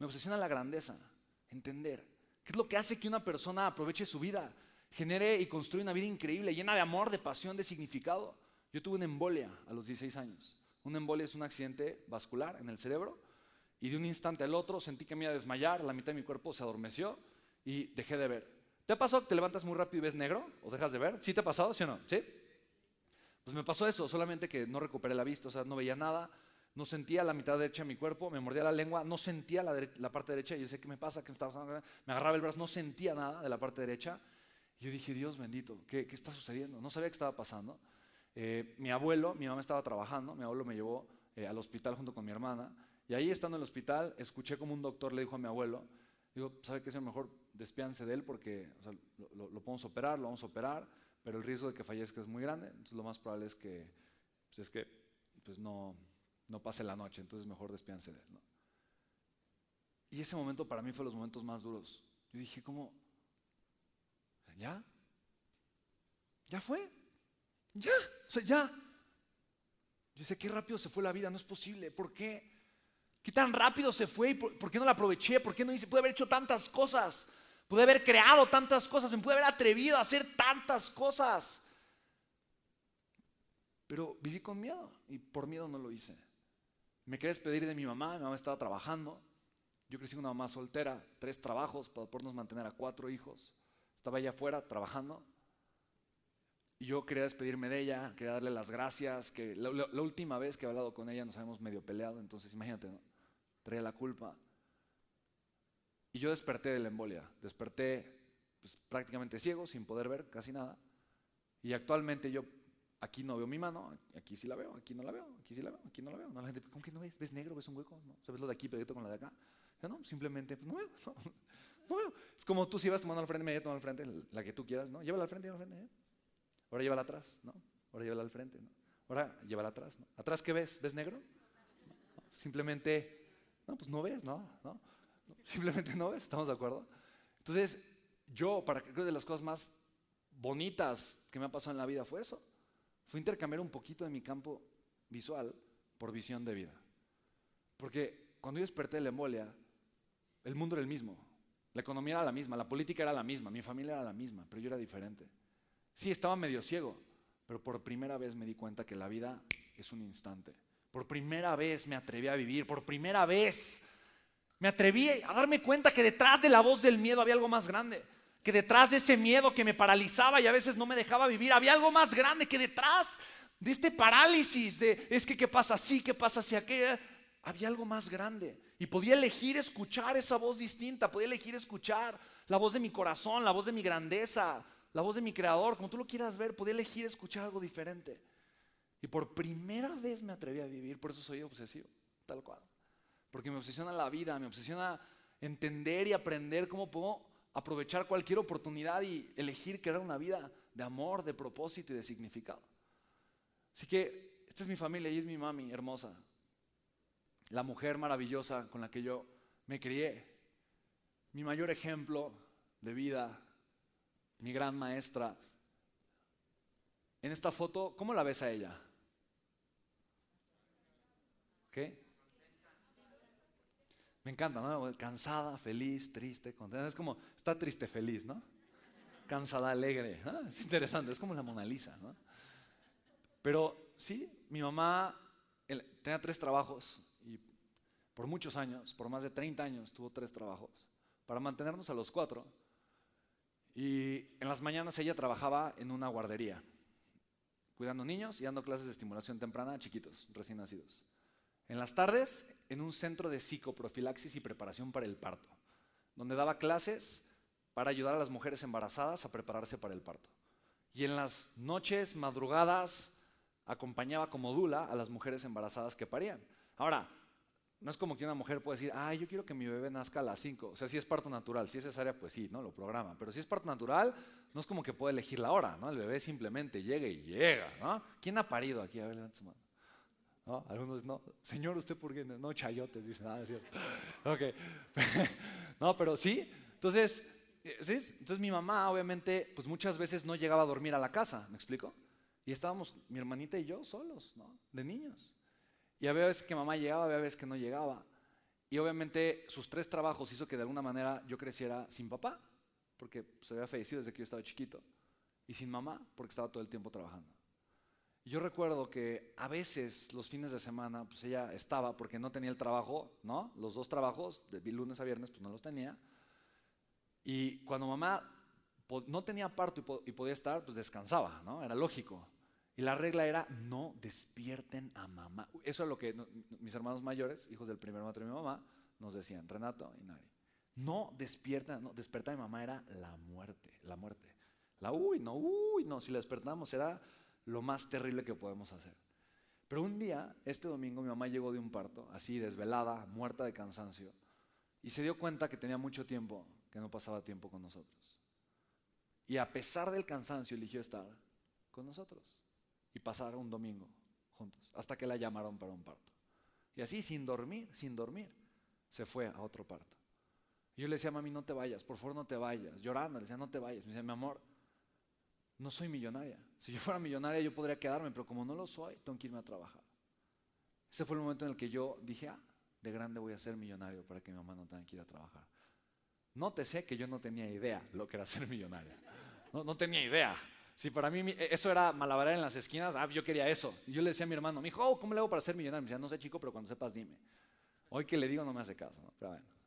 Me obsesiona la grandeza, entender. ¿Qué es lo que hace que una persona aproveche su vida, genere y construya una vida increíble, llena de amor, de pasión, de significado? Yo tuve una embolia a los 16 años. Una embolia es un accidente vascular en el cerebro y de un instante al otro sentí que me iba a desmayar, la mitad de mi cuerpo se adormeció y dejé de ver. ¿Te ha pasado que te levantas muy rápido y ves negro o dejas de ver? ¿Sí te ha pasado, sí o no? ¿Sí? Pues me pasó eso, solamente que no recuperé la vista, o sea, no veía nada, no sentía la mitad derecha de mi cuerpo, me mordía la lengua, no sentía la, parte derecha, y yo sé qué me pasa, qué me estaba pasando, me agarraba el brazo, no sentía nada de la parte derecha. Y yo dije, Dios bendito, ¿qué, está sucediendo? No sabía qué estaba pasando. Eh, mi abuelo, mi mamá estaba trabajando, mi abuelo me llevó eh, al hospital junto con mi hermana, y ahí estando en el hospital, escuché como un doctor le dijo a mi abuelo, digo, ¿sabe qué es mejor? Despiánse de él porque lo, lo podemos operar, lo vamos a operar, pero el riesgo de que fallezca es muy grande, entonces lo más probable es que, pues es que pues no, no pase la noche, entonces mejor despianse de él. Y ese momento para mí fue los momentos más duros. Yo dije, ¿cómo? ¿Ya? ¿Ya fue? ¿Ya? O sea, ya. Yo sé qué rápido se fue la vida, no es posible. ¿Por qué? ¿Qué tan rápido se fue? ¿Por, ¿Por, qué no la aproveché? ¿Por qué no hice? Pude haber hecho tantas cosas. Pude haber creado tantas cosas, me pude haber atrevido a hacer tantas cosas. Pero viví con miedo y por miedo no lo hice. Me quería despedir de mi mamá, mi mamá estaba trabajando. Yo crecí con una mamá soltera, tres trabajos para podernos mantener a cuatro hijos. Estaba ella afuera trabajando. Y yo quería despedirme de ella, quería darle las gracias, que la, última vez que he hablado con ella nos habíamos medio peleado, entonces imagínate. Traía la culpa. Y yo desperté de la embolia, desperté pues, prácticamente ciego, sin poder ver casi nada. Y actualmente yo aquí no veo mi mano, aquí sí la veo, aquí no la veo, aquí sí la veo, aquí no la veo. No, ¿cómo que no ves? ¿Ves negro? ¿Ves un hueco? ¿No? ¿Sabes lo de aquí pegadito con la de acá? no, simplemente pues, no veo, no, veo. Es como tú si vas tomando al frente, me tomando al frente, la que tú quieras, ¿no? Llévala al frente, llévala al frente, ¿eh? Ahora llévala atrás, ¿no? Ahora llévala al frente, ¿no? Ahora llévala atrás, ¿no? ¿Atrás qué ves? ¿Ves negro? Simplemente, no, pues no ves, ¿no? ¿no? Simplemente no ves, ¿estamos de acuerdo? Entonces, yo, para que creo de las cosas más bonitas que me ha pasado en la vida fue eso. Fue intercambiar un poquito de mi campo visual por visión de vida. Porque cuando yo desperté de la embolia, el mundo era el mismo. La economía era la misma, la política era la misma, mi familia era la misma, pero yo era diferente. Sí, estaba medio ciego, pero por primera vez me di cuenta que la vida es un instante. Por primera vez me atreví a vivir, por primera vez me atreví a darme cuenta que detrás de la voz del miedo había algo más grande. Que detrás de ese miedo que me paralizaba y a veces no me dejaba vivir, había algo más grande que detrás de este parálisis de es que qué pasa así, qué pasa así, aquello, había algo más grande. Y podía elegir escuchar esa voz distinta, podía elegir escuchar la voz de mi corazón, la voz de mi grandeza, la voz de mi creador, como tú lo quieras ver, podía elegir escuchar algo diferente. Y por primera vez me atreví a vivir, por eso soy obsesivo, tal cual porque me obsesiona la vida, me obsesiona entender y aprender cómo puedo aprovechar cualquier oportunidad y elegir crear una vida de amor, de propósito y de significado. Así que esta es mi familia y es mi mami hermosa, la mujer maravillosa con la que yo me crié, mi mayor ejemplo de vida, mi gran maestra. En esta foto, ¿cómo la ves a ella? ¿Qué? Me encanta. Cansada, feliz, triste, contenta. Es como, está triste, feliz, ¿no? Cansada, alegre. Es interesante, es como la Mona Lisa, ¿no? Pero sí, mi mamá tenía tres trabajos y por muchos años, por más de 30 años, tuvo tres trabajos para mantenernos a los cuatro. Y en las mañanas ella trabajaba en una guardería, cuidando niños y dando clases de estimulación temprana a chiquitos, recién nacidos. En las tardes, en un centro de psicoprofilaxis y preparación para el parto, donde daba clases para ayudar a las mujeres embarazadas a prepararse para el parto. Y en las noches, madrugadas, acompañaba como dula a las mujeres embarazadas que parían. Ahora, no es como que una mujer puede decir, ay, yo quiero que mi bebé nazca a las 5. O sea, si es parto natural, si es cesárea, pues sí, ¿no? Lo programa. Pero si es parto natural, no es como que puede elegir la hora, ¿no? El bebé simplemente llega y llega, ¿no? ¿Quién ha parido aquí? A ver, levanta su mano. ¿No? Algunos no, Señor, ¿usted por qué? No, chayotes, dicen, ah, es cierto. Ok. no, pero sí. Entonces, eh, ¿sí? Entonces mi mamá, obviamente, pues muchas veces no llegaba a dormir a la casa, ¿me explico? Y estábamos mi hermanita y yo solos, ¿no? De niños. Y había veces que mamá llegaba, había veces que no llegaba. Y obviamente sus tres trabajos hizo que de alguna manera yo creciera sin papá, porque se había fallecido desde que yo estaba chiquito, y sin mamá, porque estaba todo el tiempo trabajando. Yo recuerdo que a veces los fines de semana, pues ella estaba, porque no tenía el trabajo, ¿no? Los dos trabajos, de lunes a viernes, pues no los tenía. Y cuando mamá no tenía parto y podía estar, pues descansaba, ¿no? Era lógico. Y la regla era, no despierten a mamá. Eso es lo que mis hermanos mayores, hijos del primer matrimonio de mi mamá, nos decían, Renato y Nari. No despiertan, no, despertar a mi mamá era la muerte, la muerte. La uy, no, uy, no, si la despertamos era lo más terrible que podemos hacer. Pero un día, este domingo, mi mamá llegó de un parto, así desvelada, muerta de cansancio, y se dio cuenta que tenía mucho tiempo que no pasaba tiempo con nosotros. Y a pesar del cansancio, eligió estar con nosotros y pasar un domingo juntos, hasta que la llamaron para un parto. Y así, sin dormir, sin dormir, se fue a otro parto. Y yo le decía, mami, no te vayas, por favor no te vayas. Llorando, le decía, no te vayas. Me decía, mi amor, no soy millonaria. Si yo fuera millonaria yo podría quedarme, pero como no lo soy, tengo que irme a trabajar. Ese fue el momento en el que yo dije, ah, de grande voy a ser millonario para que mi mamá no tenga que ir a trabajar. Nótese que yo no tenía idea lo que era ser millonaria. No, tenía idea. Si para mí eso era malabarar en las esquinas, ah, yo quería eso. Y yo le decía a mi hermano, mi hijo, ¿cómo le hago para ser millonario? Me decía, no sé chico, pero cuando sepas dime. Hoy que le digo no me hace caso, pero bueno.